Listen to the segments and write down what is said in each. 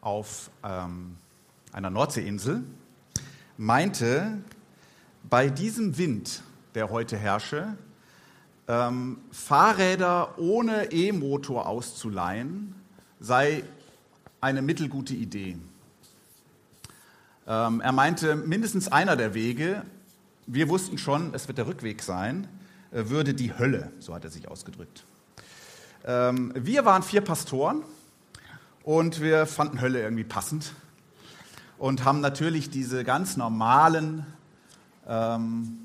auf ähm, einer Nordseeinsel meinte, bei diesem Wind, der heute herrsche, ähm, Fahrräder ohne E-Motor auszuleihen, sei eine mittelgute Idee. Ähm, er meinte, mindestens einer der Wege, wir wussten schon, es wird der Rückweg sein, äh, würde die Hölle, so hat er sich ausgedrückt. Ähm, wir waren vier Pastoren und wir fanden Hölle irgendwie passend und haben natürlich diese ganz normalen, ähm,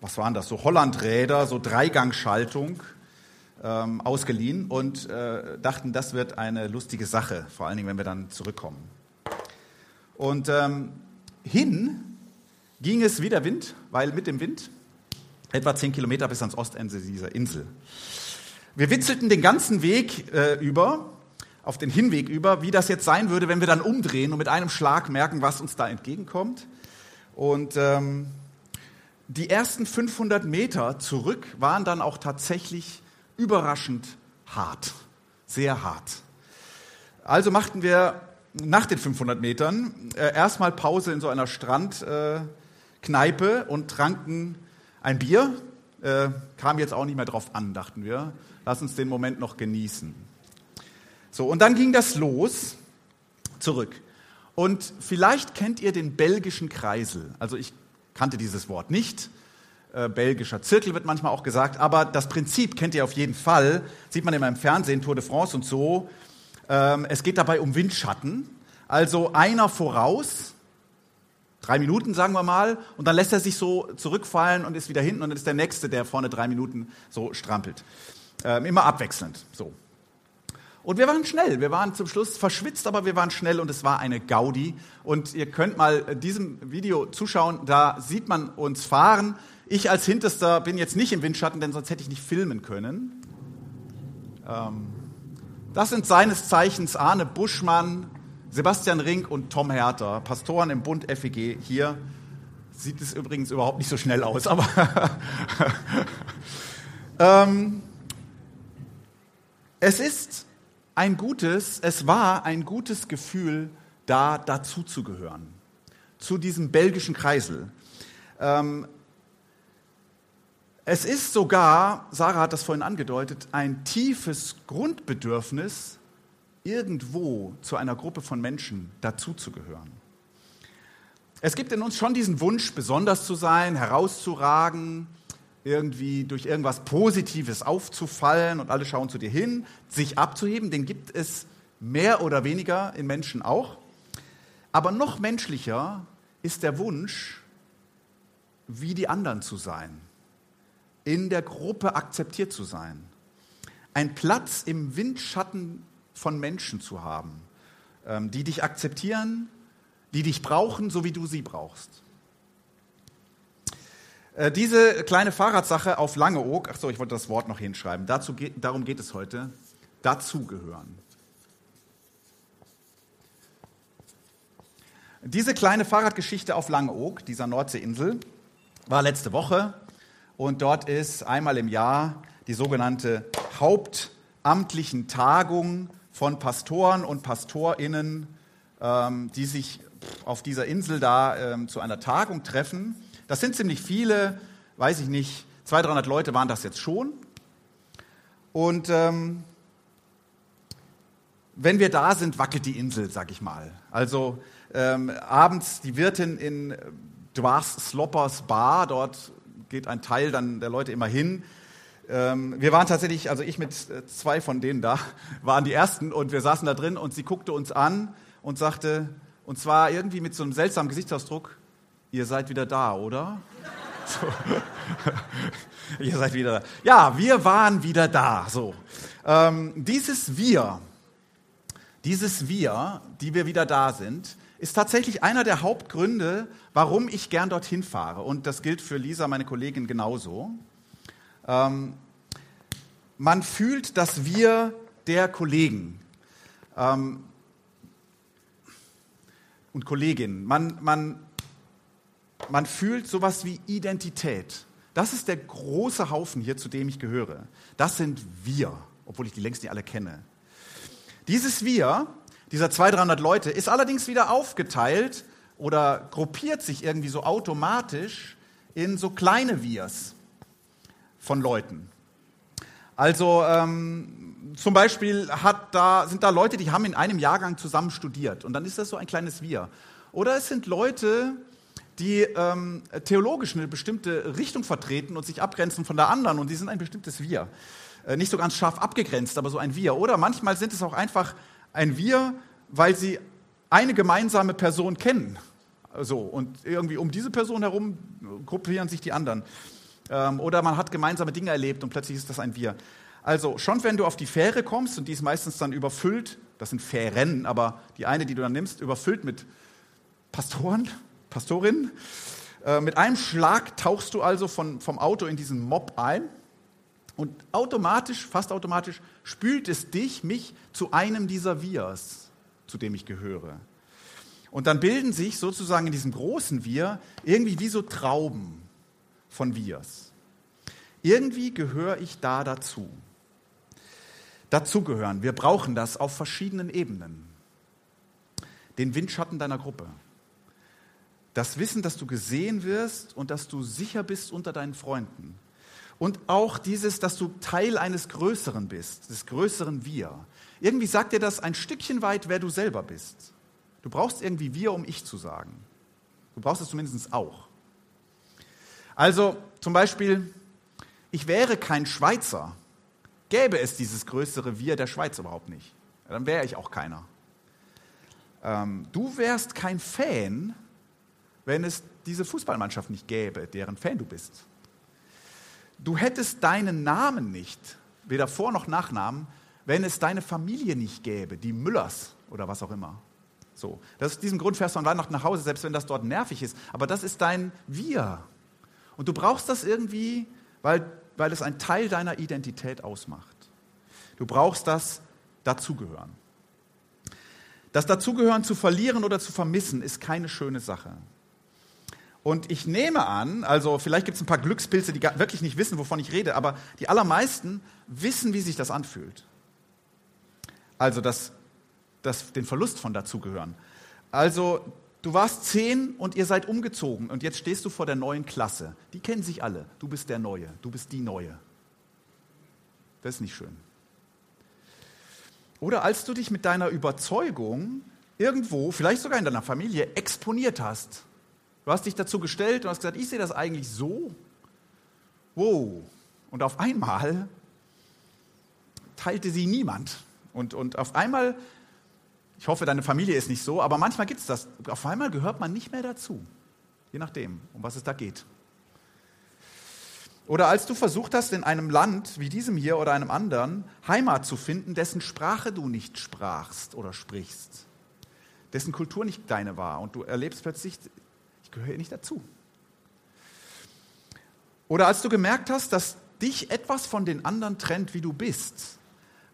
was waren das, so Hollandräder, so Dreigangschaltung ähm, ausgeliehen und äh, dachten, das wird eine lustige Sache, vor allen Dingen, wenn wir dann zurückkommen. Und ähm, hin ging es wie der Wind, weil mit dem Wind etwa zehn Kilometer bis ans Ostende dieser Insel. Wir witzelten den ganzen Weg äh, über, auf den Hinweg über, wie das jetzt sein würde, wenn wir dann umdrehen und mit einem Schlag merken, was uns da entgegenkommt. Und ähm, die ersten 500 Meter zurück waren dann auch tatsächlich überraschend hart, sehr hart. Also machten wir nach den 500 Metern äh, erstmal Pause in so einer Strandkneipe äh, und tranken ein Bier. Äh, kam jetzt auch nicht mehr drauf an, dachten wir lass uns den Moment noch genießen. So, und dann ging das los, zurück. Und vielleicht kennt ihr den belgischen Kreisel. Also ich kannte dieses Wort nicht. Äh, belgischer Zirkel wird manchmal auch gesagt, aber das Prinzip kennt ihr auf jeden Fall. Sieht man immer im Fernsehen, Tour de France und so. Ähm, es geht dabei um Windschatten. Also einer voraus, drei Minuten sagen wir mal, und dann lässt er sich so zurückfallen und ist wieder hinten und dann ist der Nächste, der vorne drei Minuten so strampelt. Ähm, immer abwechselnd. So. Und wir waren schnell. Wir waren zum Schluss verschwitzt, aber wir waren schnell und es war eine Gaudi. Und ihr könnt mal diesem Video zuschauen. Da sieht man uns fahren. Ich als Hinterster bin jetzt nicht im Windschatten, denn sonst hätte ich nicht filmen können. Ähm, das sind seines Zeichens Arne Buschmann, Sebastian Rink und Tom Herter, Pastoren im Bund FEG. Hier sieht es übrigens überhaupt nicht so schnell aus, aber ähm, es ist ein gutes, es war ein gutes Gefühl, da dazuzugehören, zu diesem belgischen Kreisel. Ähm, es ist sogar, Sarah hat das vorhin angedeutet, ein tiefes Grundbedürfnis, irgendwo zu einer Gruppe von Menschen dazuzugehören. Es gibt in uns schon diesen Wunsch, besonders zu sein, herauszuragen, irgendwie durch irgendwas Positives aufzufallen und alle schauen zu dir hin, sich abzuheben, den gibt es mehr oder weniger in Menschen auch. Aber noch menschlicher ist der Wunsch, wie die anderen zu sein, in der Gruppe akzeptiert zu sein, ein Platz im Windschatten von Menschen zu haben, ähm, die dich akzeptieren, die dich brauchen, so wie du sie brauchst. Äh, diese kleine Fahrradsache auf Langeoog, ach so, ich wollte das Wort noch hinschreiben, dazu darum geht es heute, dazugehören. Diese kleine Fahrradgeschichte auf Langeoog, dieser Nordseeinsel, war letzte Woche. Und dort ist einmal im Jahr die sogenannte hauptamtlichen Tagung von Pastoren und Pastorinnen, ähm, die sich auf dieser Insel da ähm, zu einer Tagung treffen das sind ziemlich viele, weiß ich nicht, 200, 300 Leute waren das jetzt schon. Und ähm, wenn wir da sind, wackelt die Insel, sag ich mal. Also ähm, abends die Wirtin in Dwars Sloppers Bar, dort geht ein Teil dann der Leute immer hin. Ähm, wir waren tatsächlich, also ich mit äh, zwei von denen da, waren die ersten und wir saßen da drin und sie guckte uns an und sagte, und zwar irgendwie mit so einem seltsamen Gesichtsausdruck, Ihr seid wieder da, oder? So. Ihr seid wieder da. Ja, wir waren wieder da. So. Ähm, dieses Wir, Dieses Wir, die wir wieder da sind, ist tatsächlich einer der Hauptgründe, warum ich gern dorthin fahre. Und das gilt für Lisa, meine Kollegin, genauso. Ähm, man fühlt das Wir der Kollegen ähm, und Kolleginnen. Man, man, man fühlt sowas wie Identität. Das ist der große Haufen hier, zu dem ich gehöre. Das sind wir, obwohl ich die längst nicht alle kenne. Dieses Wir, dieser 200, 300 Leute, ist allerdings wieder aufgeteilt oder gruppiert sich irgendwie so automatisch in so kleine Wirs von Leuten. Also ähm, zum Beispiel da, sind da Leute, die haben in einem Jahrgang zusammen studiert und dann ist das so ein kleines Wir. Oder es sind Leute, die ähm, theologisch eine bestimmte Richtung vertreten und sich abgrenzen von der anderen und die sind ein bestimmtes Wir. Äh, nicht so ganz scharf abgegrenzt, aber so ein Wir. Oder manchmal sind es auch einfach ein Wir, weil sie eine gemeinsame Person kennen. So, und irgendwie um diese Person herum gruppieren sich die anderen. Ähm, oder man hat gemeinsame Dinge erlebt und plötzlich ist das ein Wir. Also schon wenn du auf die Fähre kommst und die ist meistens dann überfüllt, das sind Fähren, aber die eine, die du dann nimmst, überfüllt mit Pastoren, Pastorinnen. Äh, mit einem Schlag tauchst du also von, vom Auto in diesen Mob ein und automatisch, fast automatisch, spült es dich, mich zu einem dieser Wirs, zu dem ich gehöre. Und dann bilden sich sozusagen in diesem großen Wir irgendwie wie so Trauben von Wirs. Irgendwie gehöre ich da dazu. Dazugehören. Wir brauchen das auf verschiedenen Ebenen. Den Windschatten deiner Gruppe. Das Wissen, dass du gesehen wirst und dass du sicher bist unter deinen Freunden. Und auch dieses, dass du Teil eines Größeren bist, des größeren Wir. Irgendwie sagt dir das ein Stückchen weit, wer du selber bist. Du brauchst irgendwie Wir, um Ich zu sagen. Du brauchst es zumindest auch. Also zum Beispiel, ich wäre kein Schweizer, gäbe es dieses größere Wir der Schweiz überhaupt nicht. Dann wäre ich auch keiner. Ähm, du wärst kein Fan, wenn es diese Fußballmannschaft nicht gäbe, deren Fan du bist. Du hättest deinen Namen nicht, weder Vor- noch Nachnamen, wenn es deine Familie nicht gäbe, die Müllers oder was auch immer. So, das ist diesem Grund fährst du an Weihnachten nach Hause, selbst wenn das dort nervig ist. Aber das ist dein Wir. Und du brauchst das irgendwie, weil, weil es einen Teil deiner Identität ausmacht. Du brauchst das Dazugehören. Das Dazugehören zu verlieren oder zu vermissen ist keine schöne Sache. Und ich nehme an, also vielleicht gibt es ein paar Glückspilze, die wirklich nicht wissen, wovon ich rede, aber die allermeisten wissen, wie sich das anfühlt. Also das, das, den Verlust von dazugehören. Also du warst zehn und ihr seid umgezogen und jetzt stehst du vor der neuen Klasse. Die kennen sich alle. Du bist der Neue, du bist die Neue. Das ist nicht schön. Oder als du dich mit deiner Überzeugung irgendwo, vielleicht sogar in deiner Familie, exponiert hast Du hast dich dazu gestellt und hast gesagt, ich sehe das eigentlich so. Wow. Und auf einmal teilte sie niemand. Und, und auf einmal, ich hoffe, deine Familie ist nicht so, aber manchmal gibt es das. Auf einmal gehört man nicht mehr dazu. Je nachdem, um was es da geht. Oder als du versucht hast, in einem Land wie diesem hier oder einem anderen Heimat zu finden, dessen Sprache du nicht sprachst oder sprichst, dessen Kultur nicht deine war und du erlebst plötzlich, gehöre nicht dazu. Oder als du gemerkt hast, dass dich etwas von den anderen trennt, wie du bist,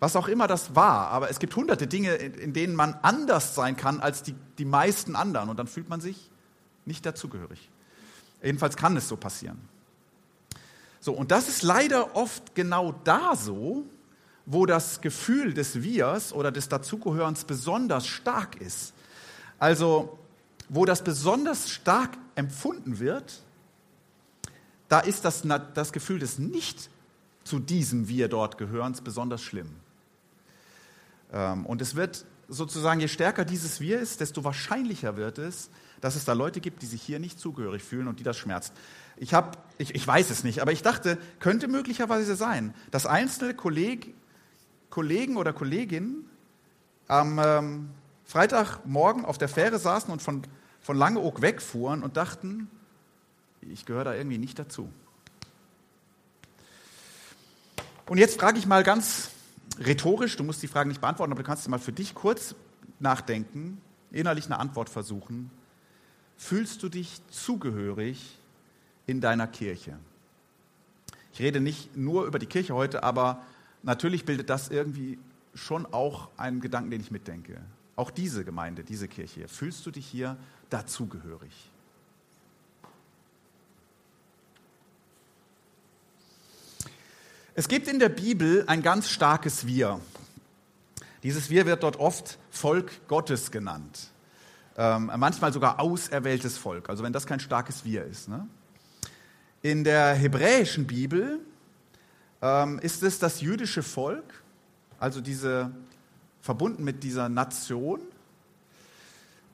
was auch immer das war, aber es gibt hunderte Dinge, in denen man anders sein kann als die, die meisten anderen und dann fühlt man sich nicht dazugehörig. Jedenfalls kann es so passieren. So, und das ist leider oft genau da so, wo das Gefühl des Wirs oder des Dazugehörens besonders stark ist. Also wo das besonders stark empfunden wird, da ist das, das Gefühl des Nicht zu diesem Wir dort gehörens besonders schlimm. Ähm, und es wird sozusagen, je stärker dieses Wir ist, desto wahrscheinlicher wird es, dass es da Leute gibt, die sich hier nicht zugehörig fühlen und die das schmerzt. Ich, hab, ich, ich weiß es nicht, aber ich dachte, könnte möglicherweise sein, dass einzelne Kolleg, Kollegen oder Kolleginnen am ähm, Freitagmorgen auf der Fähre saßen und von, von Langeoog wegfuhren und dachten, ich gehöre da irgendwie nicht dazu. Und jetzt frage ich mal ganz rhetorisch, du musst die Frage nicht beantworten, aber du kannst mal für dich kurz nachdenken, innerlich eine Antwort versuchen. Fühlst du dich zugehörig in deiner Kirche? Ich rede nicht nur über die Kirche heute, aber natürlich bildet das irgendwie schon auch einen Gedanken, den ich mitdenke. Auch diese Gemeinde, diese Kirche. Fühlst du dich hier dazugehörig? Es gibt in der Bibel ein ganz starkes Wir. Dieses Wir wird dort oft Volk Gottes genannt. Ähm, manchmal sogar auserwähltes Volk, also wenn das kein starkes Wir ist. Ne? In der hebräischen Bibel ähm, ist es das jüdische Volk, also diese verbunden mit dieser Nation.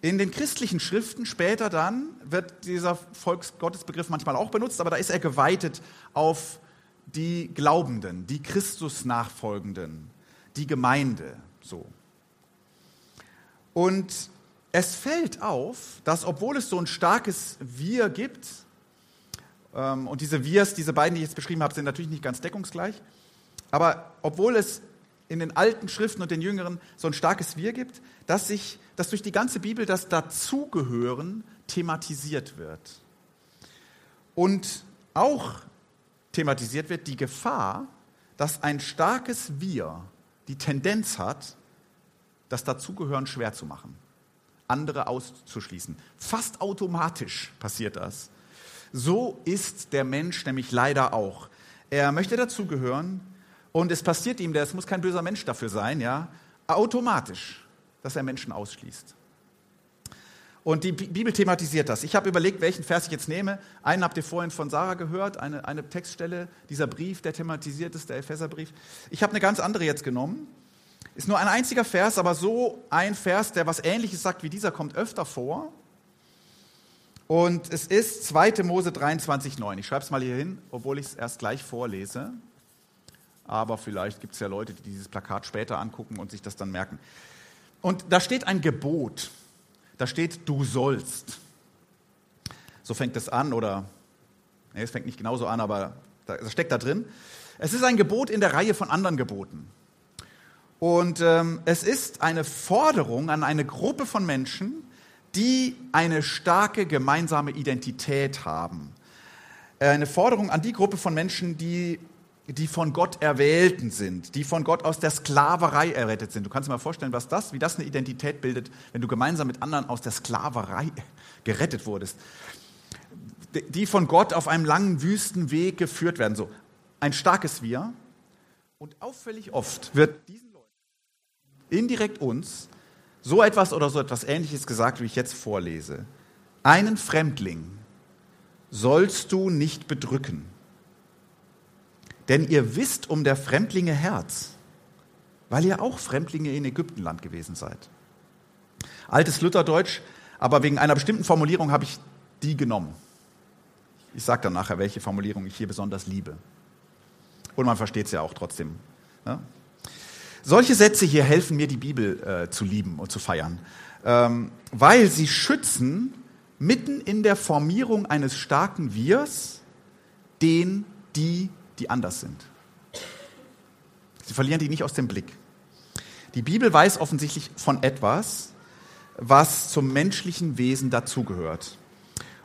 In den christlichen Schriften später dann wird dieser Volksgottesbegriff manchmal auch benutzt, aber da ist er geweitet auf die Glaubenden, die Christus nachfolgenden, die Gemeinde, so. Und es fällt auf, dass obwohl es so ein starkes Wir gibt, ähm, und diese Wirs, diese beiden, die ich jetzt beschrieben habe, sind natürlich nicht ganz deckungsgleich, aber obwohl es in den alten Schriften und den jüngeren so ein starkes Wir gibt, dass sich, dass durch die ganze Bibel das Dazugehören thematisiert wird. Und auch thematisiert wird die Gefahr, dass ein starkes Wir die Tendenz hat, das Dazugehören schwer zu machen, andere auszuschließen. Fast automatisch passiert das. So ist der Mensch nämlich leider auch. Er möchte dazugehören, und es passiert ihm, es muss kein böser Mensch dafür sein, ja, automatisch, dass er Menschen ausschließt. Und die Bibel thematisiert das. Ich habe überlegt, welchen Vers ich jetzt nehme. Einen habt ihr vorhin von Sarah gehört, eine, eine Textstelle, dieser Brief, der thematisiert ist, der Epheserbrief. Ich habe eine ganz andere jetzt genommen. Ist nur ein einziger Vers, aber so ein Vers, der was Ähnliches sagt wie dieser, kommt öfter vor. Und es ist 2. Mose 23,9. Ich schreibe es mal hier hin, obwohl ich es erst gleich vorlese aber vielleicht gibt es ja Leute, die dieses Plakat später angucken und sich das dann merken. Und da steht ein Gebot. Da steht, du sollst. So fängt es an, oder, nee, es fängt nicht genauso an, aber das steckt da drin. Es ist ein Gebot in der Reihe von anderen Geboten. Und ähm, es ist eine Forderung an eine Gruppe von Menschen, die eine starke gemeinsame Identität haben. Eine Forderung an die Gruppe von Menschen, die die von Gott erwählten sind, die von Gott aus der Sklaverei errettet sind. Du kannst dir mal vorstellen, was das, wie das eine Identität bildet, wenn du gemeinsam mit anderen aus der Sklaverei gerettet wurdest. Die von Gott auf einem langen Wüstenweg geführt werden. So ein starkes Wir. Und auffällig oft wird diesen Leuten, indirekt uns, so etwas oder so etwas Ähnliches gesagt, wie ich jetzt vorlese. Einen Fremdling sollst du nicht bedrücken denn ihr wisst um der Fremdlinge Herz, weil ihr auch Fremdlinge in Ägyptenland gewesen seid. Altes Lutherdeutsch, aber wegen einer bestimmten Formulierung habe ich die genommen. Ich sage dann nachher, welche Formulierung ich hier besonders liebe. Und man versteht es ja auch trotzdem. Ne? Solche Sätze hier helfen mir, die Bibel äh, zu lieben und zu feiern, ähm, weil sie schützen mitten in der Formierung eines starken Wirs den, die die anders sind. Sie verlieren die nicht aus dem Blick. Die Bibel weiß offensichtlich von etwas, was zum menschlichen Wesen dazugehört.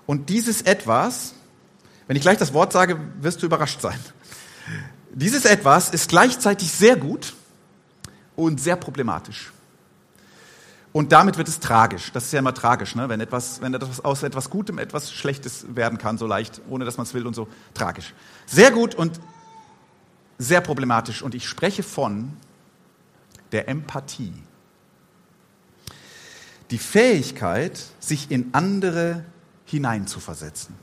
Und dieses etwas, wenn ich gleich das Wort sage, wirst du überrascht sein. Dieses etwas ist gleichzeitig sehr gut und sehr problematisch. Und damit wird es tragisch. Das ist ja immer tragisch, ne? wenn, etwas, wenn etwas aus etwas Gutem etwas Schlechtes werden kann, so leicht, ohne dass man es will und so. Tragisch. Sehr gut und sehr problematisch. Und ich spreche von der Empathie. Die Fähigkeit, sich in andere hineinzuversetzen.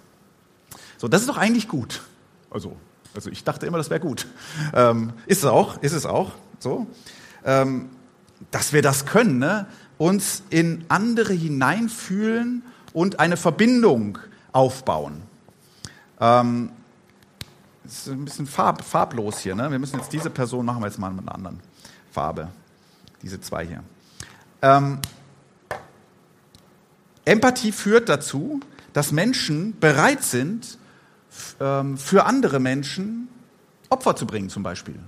So, das ist doch eigentlich gut. Also, also ich dachte immer, das wäre gut. Ähm, ist es auch, ist es auch. So, ähm, dass wir das können. Ne? Uns in andere hineinfühlen und eine Verbindung aufbauen. Ähm, ist ein bisschen farb, farblos hier. Ne? Wir müssen jetzt diese Person machen wir jetzt mal mit einer anderen Farbe. Diese zwei hier. Ähm, Empathie führt dazu, dass Menschen bereit sind, ähm, für andere Menschen Opfer zu bringen zum Beispiel.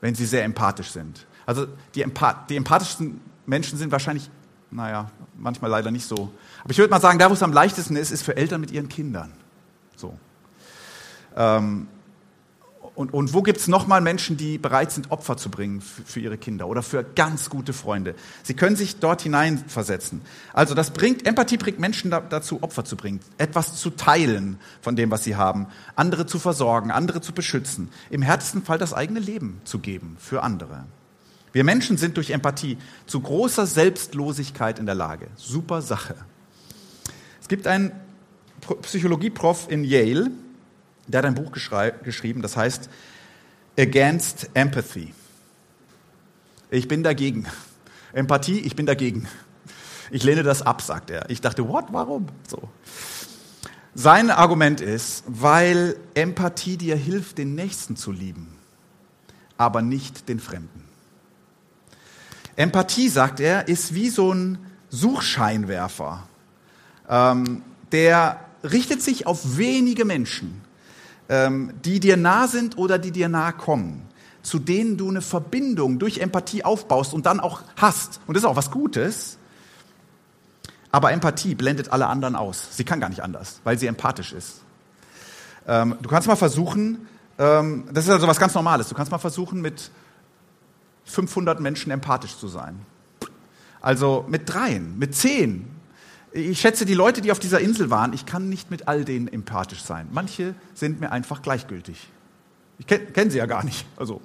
wenn sie sehr empathisch sind. Also die, Empath die empathischsten Menschen sind wahrscheinlich, naja, manchmal leider nicht so. Aber ich würde mal sagen, da wo es am leichtesten ist, ist für Eltern mit ihren Kindern. So. Ähm, und, und wo gibt es nochmal Menschen, die bereit sind, Opfer zu bringen für, für, ihre Kinder oder für ganz gute Freunde? Sie können sich dort hineinversetzen. Also das bringt, Empathie bringt Menschen da, dazu, Opfer zu bringen, etwas zu teilen von dem, was sie haben, andere zu versorgen, andere zu beschützen, im härtesten Fall das eigene Leben zu geben für andere. Wir Menschen sind durch Empathie zu großer Selbstlosigkeit in der Lage. Super Sache. Es gibt einen Psychologieprof in Yale, der hat ein Buch geschrieben, das heißt Against Empathy. Ich bin dagegen. Empathie, ich bin dagegen. Ich lehne das ab, sagt er. Ich dachte, what, warum? So. Sein Argument ist, weil Empathie dir hilft, den Nächsten zu lieben, aber nicht den Fremden. Empathie, sagt er, ist wie so ein Suchscheinwerfer. Ähm, der richtet sich auf wenige Menschen ähm, die dir nah sind oder die dir nahe kommen, zu denen du eine Verbindung durch Empathie aufbaust und dann auch hast. Und das ist auch was Gutes. Aber Empathie blendet alle anderen aus. Sie kann gar nicht anders, weil sie empathisch ist. Ähm, du kannst mal versuchen, ähm, das ist also was ganz Normales, du kannst mal versuchen, mit 500 Menschen empathisch zu sein. Also mit dreien, mit zehn, ich schätze, die Leute, die auf dieser Insel waren, ich kann nicht mit all denen empathisch sein. Manche sind mir einfach gleichgültig. Ich kenne kenn sie ja gar nicht. Also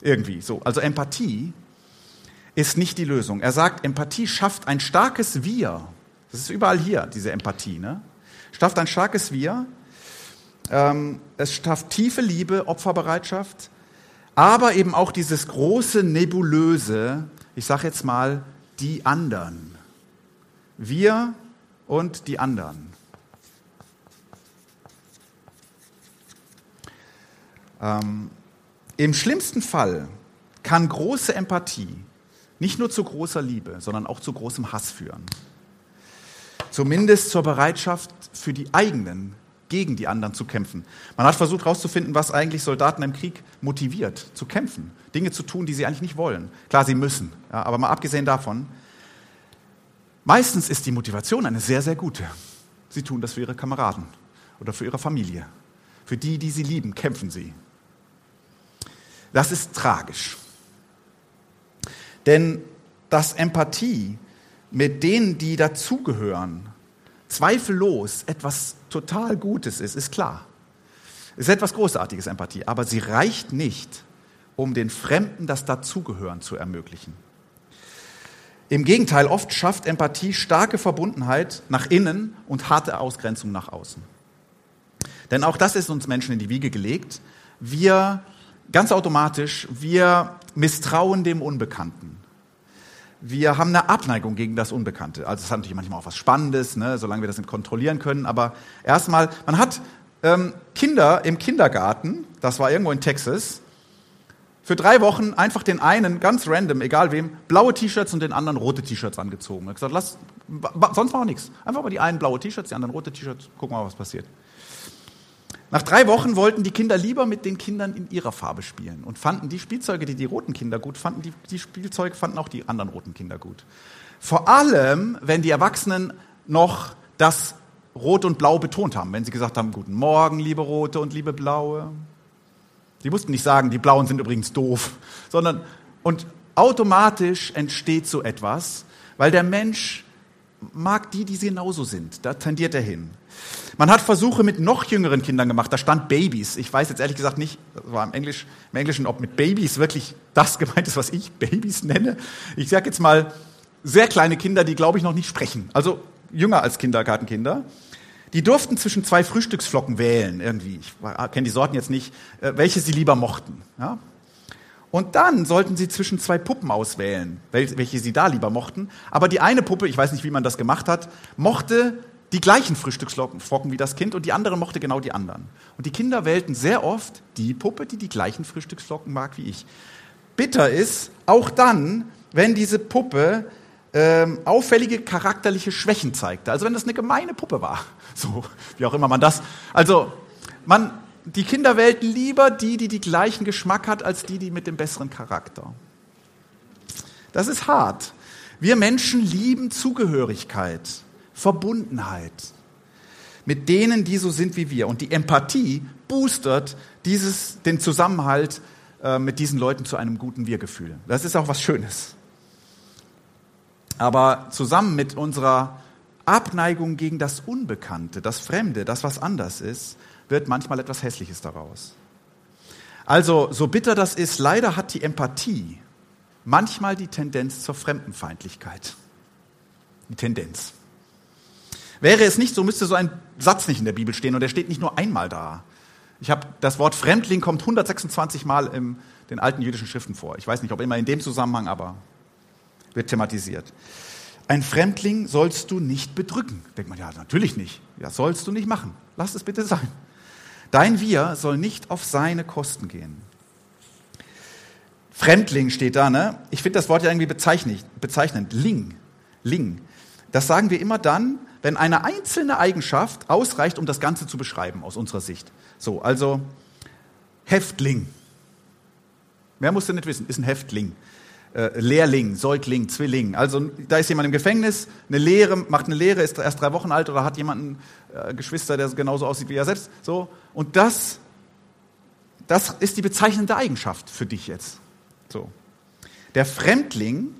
irgendwie so. Also Empathie ist nicht die Lösung. Er sagt, Empathie schafft ein starkes Wir. Das ist überall hier, diese Empathie. Ne? Schafft ein starkes Wir. Ähm, es schafft tiefe Liebe, Opferbereitschaft, aber eben auch dieses große Nebulöse, ich sage jetzt mal, die anderen. Wir und die anderen. Ähm, Im schlimmsten Fall kann große Empathie nicht nur zu großer Liebe, sondern auch zu großem Hass führen. Zumindest zur Bereitschaft für die eigenen gegen die anderen zu kämpfen. Man hat versucht herauszufinden, was eigentlich Soldaten im Krieg motiviert, zu kämpfen, Dinge zu tun, die sie eigentlich nicht wollen. Klar, sie müssen, ja, aber mal abgesehen davon, Meistens ist die Motivation eine sehr, sehr gute. Sie tun das für ihre Kameraden oder für ihre Familie. Für die, die sie lieben, kämpfen sie. Das ist tragisch. Denn dass Empathie mit denen, die dazugehören, zweifellos etwas total Gutes ist, ist klar. Es ist etwas Großartiges, Empathie, aber sie reicht nicht, um den Fremden das Dazugehören zu ermöglichen. Im Gegenteil, oft schafft Empathie starke Verbundenheit nach innen und harte Ausgrenzung nach außen. Denn auch das ist uns Menschen in die Wiege gelegt. Wir, ganz automatisch, wir misstrauen dem Unbekannten. Wir haben eine Abneigung gegen das Unbekannte. Also es hat natürlich manchmal auch was Spannendes, ne, solange wir das nicht kontrollieren können. Aber erstmal, man hat ähm, Kinder im Kindergarten, das war irgendwo in Texas, für drei Wochen einfach den einen, ganz random, egal wem, blaue T-Shirts und den anderen rote T-Shirts angezogen. Er hat gesagt, lass, sonst war auch nichts. Einfach mal die einen blaue T-Shirts, die anderen rote T-Shirts, gucken wir mal, was passiert. Nach drei Wochen wollten die Kinder lieber mit den Kindern in ihrer Farbe spielen und fanden die Spielzeuge, die die roten Kinder gut fanden, die, die Spielzeuge fanden auch die anderen roten Kinder gut. Vor allem, wenn die Erwachsenen noch das Rot und Blau betont haben, wenn sie gesagt haben, guten Morgen, liebe Rote und liebe Blaue, Sie mussten nicht sagen, die Blauen sind übrigens doof, sondern und automatisch entsteht so etwas, weil der Mensch mag die, die sie genauso sind. Da tendiert er hin. Man hat Versuche mit noch jüngeren Kindern gemacht. Da stand Babys. Ich weiß jetzt ehrlich gesagt nicht, war im, Englisch, im Englischen, ob mit Babys wirklich das gemeint ist, was ich Babys nenne. Ich sage jetzt mal sehr kleine Kinder, die glaube ich noch nicht sprechen. Also jünger als Kindergartenkinder. Die durften zwischen zwei Frühstücksflocken wählen, irgendwie. Ich kenne die Sorten jetzt nicht, äh, welche sie lieber mochten. Ja? Und dann sollten sie zwischen zwei Puppen auswählen, welche sie da lieber mochten. Aber die eine Puppe, ich weiß nicht, wie man das gemacht hat, mochte die gleichen Frühstücksflocken wie das Kind und die andere mochte genau die anderen. Und die Kinder wählten sehr oft die Puppe, die die gleichen Frühstücksflocken mag wie ich. Bitter ist, auch dann, wenn diese Puppe ähm, auffällige charakterliche Schwächen zeigte. Also wenn das eine gemeine Puppe war, so wie auch immer man das. Also man die Kinder wählten lieber die, die die gleichen Geschmack hat, als die, die mit dem besseren Charakter. Das ist hart. Wir Menschen lieben Zugehörigkeit, Verbundenheit mit denen, die so sind wie wir. Und die Empathie boostert dieses, den Zusammenhalt äh, mit diesen Leuten zu einem guten Wir-Gefühl. Das ist auch was Schönes. Aber zusammen mit unserer Abneigung gegen das Unbekannte, das Fremde, das was anders ist, wird manchmal etwas Hässliches daraus. Also, so bitter das ist, leider hat die Empathie manchmal die Tendenz zur Fremdenfeindlichkeit. Die Tendenz. Wäre es nicht so, müsste so ein Satz nicht in der Bibel stehen und der steht nicht nur einmal da. Ich habe das Wort Fremdling kommt 126 Mal in den alten jüdischen Schriften vor. Ich weiß nicht, ob immer in dem Zusammenhang, aber wird thematisiert. Ein Fremdling sollst du nicht bedrücken. Denkt man, ja, natürlich nicht. Ja, sollst du nicht machen. Lass es bitte sein. Dein Wir soll nicht auf seine Kosten gehen. Fremdling steht da, ne? Ich finde das Wort ja irgendwie bezeichnend. Ling. Ling. Das sagen wir immer dann, wenn eine einzelne Eigenschaft ausreicht, um das Ganze zu beschreiben aus unserer Sicht. So, also Häftling. Wer muss denn nicht wissen? Ist ein Häftling. Äh, Lehrling, Säugling, Zwilling. Also da ist jemand im Gefängnis, eine Lehre, macht eine Lehre, ist erst drei Wochen alt oder hat jemanden äh, Geschwister, der genauso aussieht wie er selbst. So und das, das ist die bezeichnende Eigenschaft für dich jetzt. So, der Fremdling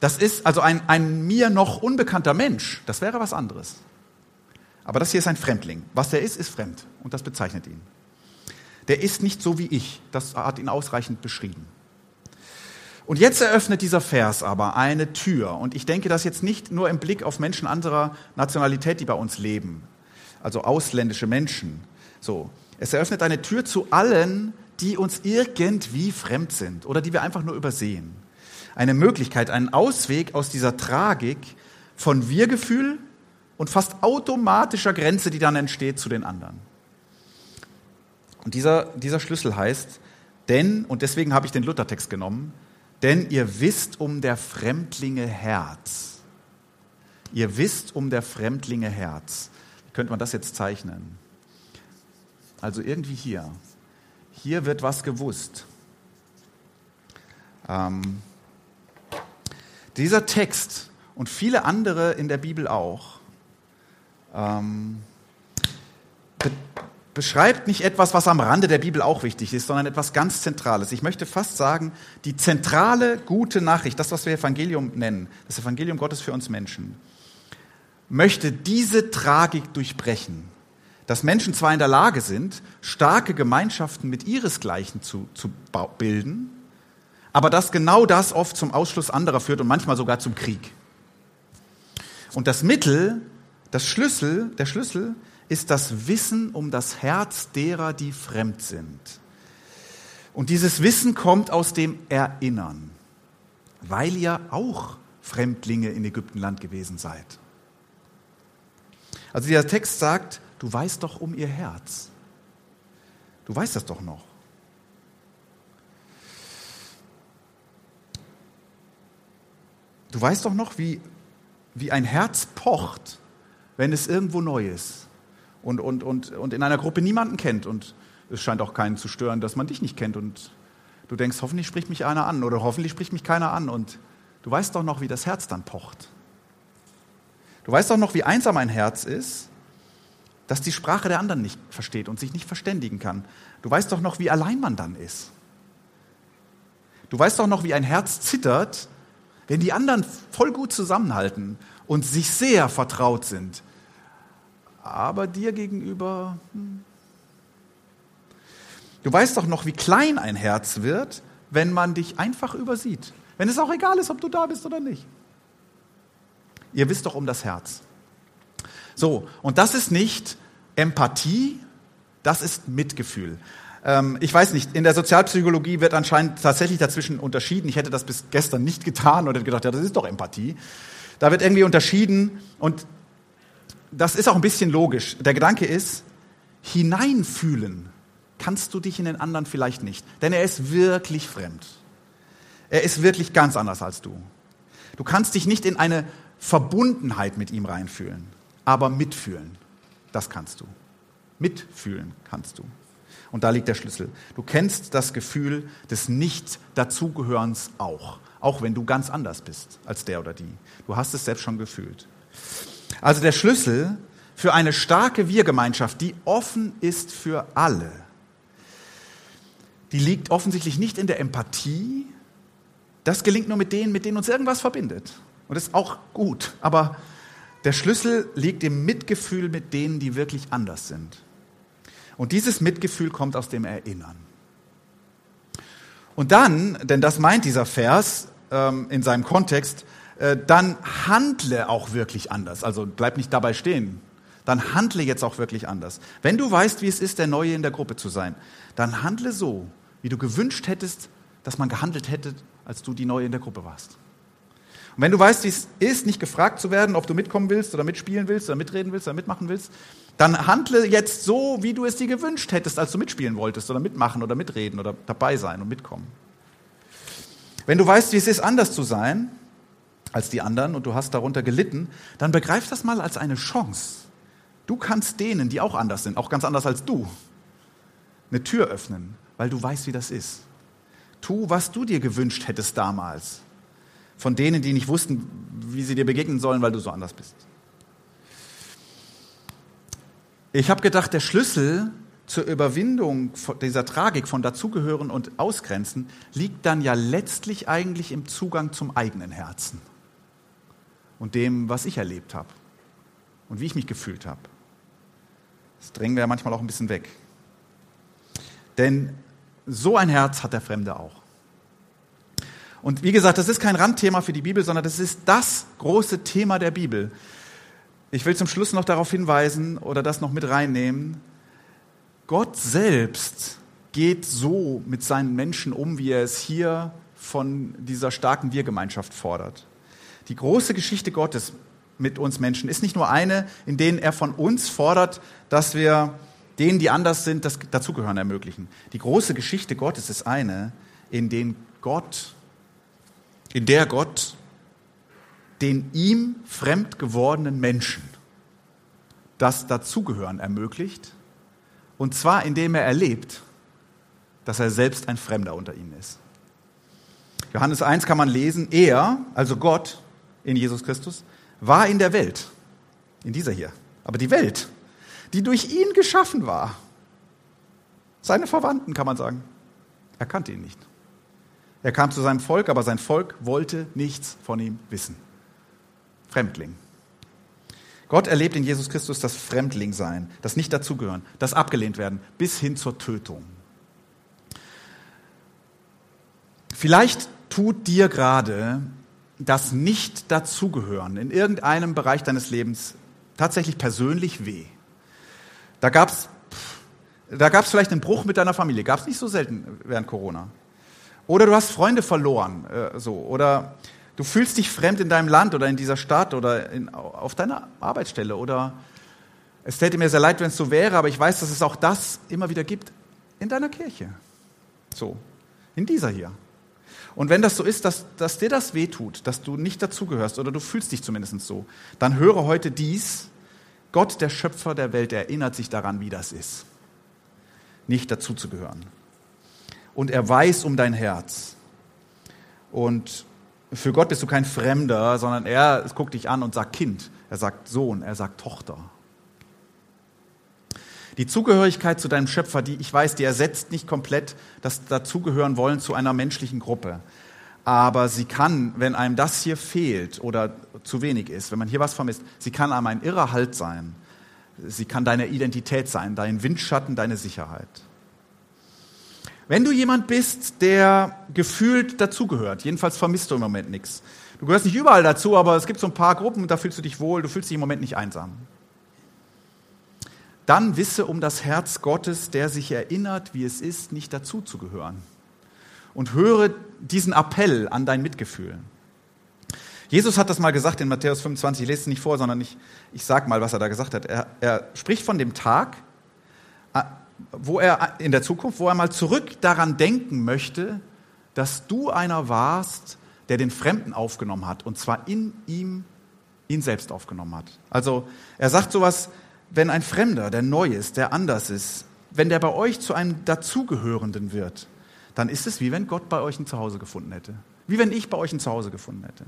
das ist also ein, ein mir noch unbekannter Mensch. Das wäre was anderes. Aber das hier ist ein Fremdling. Was er ist, ist fremd. Und das bezeichnet ihn. Der ist nicht so wie ich. Das hat ihn ausreichend beschrieben. Und jetzt eröffnet dieser Vers aber eine Tür. Und ich denke das jetzt nicht nur im Blick auf Menschen anderer Nationalität, die bei uns leben. Also ausländische Menschen. So. Es eröffnet eine Tür zu allen, die uns irgendwie fremd sind oder die wir einfach nur übersehen eine Möglichkeit, einen Ausweg aus dieser Tragik von Wir-Gefühl und fast automatischer Grenze, die dann entsteht zu den anderen. Und dieser, dieser Schlüssel heißt, denn, und deswegen habe ich den Luthertext genommen, denn ihr wisst um der Fremdlinge Herz. Ihr wisst um der Fremdlinge Herz. Wie könnte man das jetzt zeichnen? Also irgendwie hier. Hier wird was gewusst. Ähm, dieser Text und viele andere in der Bibel auch ähm, beschreibt nicht etwas, was am Rande der Bibel auch wichtig ist, sondern etwas ganz Zentrales. Ich möchte fast sagen, die zentrale gute Nachricht, das, was wir Evangelium nennen, das Evangelium Gottes für uns Menschen, möchte diese Tragik durchbrechen. Dass Menschen zwar in der Lage sind, starke Gemeinschaften mit ihresgleichen zu, zu bilden, aber dass genau das oft zum Ausschluss anderer führt und manchmal sogar zum Krieg. Und das Mittel, das Schlüssel, der Schlüssel ist das Wissen um das Herz derer, die fremd sind. Und dieses Wissen kommt aus dem Erinnern, weil ihr auch Fremdlinge in Ägyptenland gewesen seid. Also dieser Text sagt, du weißt doch um ihr Herz. Du weißt das doch noch. Du weißt doch noch, wie, wie ein Herz pocht, wenn es irgendwo neu ist und, und, und, und in einer Gruppe niemanden kennt und es scheint auch keinen zu stören, dass man dich nicht kennt und du denkst, hoffentlich spricht mich einer an oder hoffentlich spricht mich keiner an und du weißt doch noch, wie das Herz dann pocht. Du weißt doch noch, wie einsam ein Herz ist, dass die Sprache der anderen nicht versteht und sich nicht verständigen kann. Du weißt doch noch, wie allein man dann ist. Du weißt doch noch, wie ein Herz zittert, wenn die anderen voll gut zusammenhalten und sich sehr vertraut sind, aber dir gegenüber, hm. du weißt doch noch, wie klein ein Herz wird, wenn man dich einfach übersieht. Wenn es auch egal ist, ob du da bist oder nicht. Ihr wisst doch um das Herz. So, und das ist nicht Empathie, das ist Mitgefühl. Ähm, ich weiß nicht, in der Sozialpsychologie wird anscheinend tatsächlich dazwischen unterschieden. Ich hätte das bis gestern nicht getan und hätte gedacht, ja, das ist doch Empathie. Da wird irgendwie unterschieden und das ist auch ein bisschen logisch. Der Gedanke ist, hineinfühlen kannst du dich in den anderen vielleicht nicht, denn er ist wirklich fremd. Er ist wirklich ganz anders als du. Du kannst dich nicht in eine Verbundenheit mit ihm reinfühlen, aber mitfühlen, das kannst du. Mitfühlen kannst du. Und da liegt der Schlüssel. Du kennst das Gefühl des Nicht-Dazugehörens auch, auch wenn du ganz anders bist als der oder die. Du hast es selbst schon gefühlt. Also der Schlüssel für eine starke Wir-Gemeinschaft, die offen ist für alle, die liegt offensichtlich nicht in der Empathie. Das gelingt nur mit denen, mit denen uns irgendwas verbindet. Und das ist auch gut. Aber der Schlüssel liegt im Mitgefühl mit denen, die wirklich anders sind. Und dieses Mitgefühl kommt aus dem Erinnern. Und dann, denn das meint dieser Vers ähm, in seinem Kontext, äh, dann handle auch wirklich anders. Also bleib nicht dabei stehen. Dann handle jetzt auch wirklich anders. Wenn du weißt, wie es ist, der Neue in der Gruppe zu sein, dann handle so, wie du gewünscht hättest, dass man gehandelt hätte, als du die Neue in der Gruppe warst. Und wenn du weißt, wie es ist, nicht gefragt zu werden, ob du mitkommen willst oder mitspielen willst oder mitreden willst oder mitmachen willst, dann handle jetzt so, wie du es dir gewünscht hättest, als du mitspielen wolltest oder mitmachen oder mitreden oder dabei sein und mitkommen. Wenn du weißt, wie es ist, anders zu sein als die anderen und du hast darunter gelitten, dann begreif das mal als eine Chance. Du kannst denen, die auch anders sind, auch ganz anders als du, eine Tür öffnen, weil du weißt, wie das ist. Tu, was du dir gewünscht hättest damals. Von denen, die nicht wussten, wie sie dir begegnen sollen, weil du so anders bist. Ich habe gedacht, der Schlüssel zur Überwindung dieser Tragik von Dazugehören und Ausgrenzen liegt dann ja letztlich eigentlich im Zugang zum eigenen Herzen und dem, was ich erlebt habe und wie ich mich gefühlt habe. Das drängen wir ja manchmal auch ein bisschen weg. Denn so ein Herz hat der Fremde auch. Und wie gesagt, das ist kein Randthema für die Bibel, sondern das ist das große Thema der Bibel. Ich will zum Schluss noch darauf hinweisen oder das noch mit reinnehmen. Gott selbst geht so mit seinen Menschen um, wie er es hier von dieser starken Wir-Gemeinschaft fordert. Die große Geschichte Gottes mit uns Menschen ist nicht nur eine, in denen er von uns fordert, dass wir denen, die anders sind, das Dazugehören ermöglichen. Die große Geschichte Gottes ist eine, in den Gott, in der Gott den ihm fremd gewordenen Menschen das Dazugehören ermöglicht, und zwar indem er erlebt, dass er selbst ein Fremder unter ihnen ist. Johannes 1 kann man lesen, er, also Gott in Jesus Christus, war in der Welt, in dieser hier, aber die Welt die durch ihn geschaffen war. Seine Verwandten, kann man sagen. Er kannte ihn nicht. Er kam zu seinem Volk, aber sein Volk wollte nichts von ihm wissen. Fremdling. Gott erlebt in Jesus Christus das Fremdlingsein, das nicht dazugehören, das abgelehnt werden, bis hin zur Tötung. Vielleicht tut dir gerade das Nicht-Dazugehören in irgendeinem Bereich deines Lebens tatsächlich persönlich weh. Da gab es da gab's vielleicht einen Bruch mit deiner Familie, gab es nicht so selten während Corona. Oder du hast Freunde verloren, äh, so. Oder du fühlst dich fremd in deinem Land oder in dieser Stadt oder in, auf deiner Arbeitsstelle. Oder es täte mir sehr leid, wenn es so wäre, aber ich weiß, dass es auch das immer wieder gibt in deiner Kirche. So, in dieser hier. Und wenn das so ist, dass, dass dir das wehtut, dass du nicht dazugehörst oder du fühlst dich zumindest so, dann höre heute dies Gott, der Schöpfer der Welt, erinnert sich daran, wie das ist, nicht dazuzugehören. Und er weiß um dein Herz. Und für Gott bist du kein Fremder, sondern er guckt dich an und sagt Kind, er sagt Sohn, er sagt Tochter. Die Zugehörigkeit zu deinem Schöpfer, die ich weiß, die ersetzt nicht komplett das Dazugehören wollen zu einer menschlichen Gruppe aber sie kann, wenn einem das hier fehlt oder zu wenig ist, wenn man hier was vermisst, sie kann einem ein irrer Halt sein. Sie kann deine Identität sein, dein Windschatten, deine Sicherheit. Wenn du jemand bist, der gefühlt dazugehört, jedenfalls vermisst du im Moment nichts. Du gehörst nicht überall dazu, aber es gibt so ein paar Gruppen, da fühlst du dich wohl, du fühlst dich im Moment nicht einsam. Dann wisse um das Herz Gottes, der sich erinnert, wie es ist, nicht dazuzugehören und höre diesen Appell an dein Mitgefühl. Jesus hat das mal gesagt in Matthäus 25, ich lese es nicht vor, sondern ich, ich sage mal, was er da gesagt hat. Er, er spricht von dem Tag, äh, wo er in der Zukunft, wo er mal zurück daran denken möchte, dass du einer warst, der den Fremden aufgenommen hat und zwar in ihm ihn selbst aufgenommen hat. Also er sagt sowas, wenn ein Fremder, der neu ist, der anders ist, wenn der bei euch zu einem Dazugehörenden wird, dann ist es wie wenn Gott bei euch ein Zuhause gefunden hätte. Wie wenn ich bei euch ein Zuhause gefunden hätte.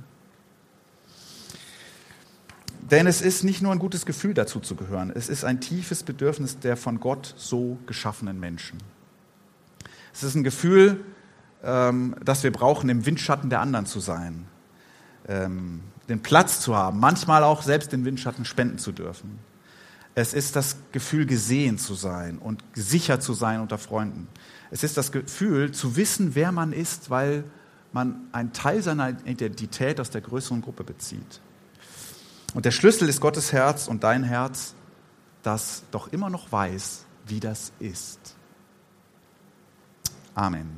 Denn es ist nicht nur ein gutes Gefühl, dazu zu gehören. Es ist ein tiefes Bedürfnis der von Gott so geschaffenen Menschen. Es ist ein Gefühl, ähm, das wir brauchen, im Windschatten der anderen zu sein, ähm, den Platz zu haben, manchmal auch selbst den Windschatten spenden zu dürfen. Es ist das Gefühl, gesehen zu sein und sicher zu sein unter Freunden. Es ist das Gefühl, zu wissen, wer man ist, weil man einen Teil seiner Identität aus der größeren Gruppe bezieht. Und der Schlüssel ist Gottes Herz und dein Herz, das doch immer noch weiß, wie das ist. Amen.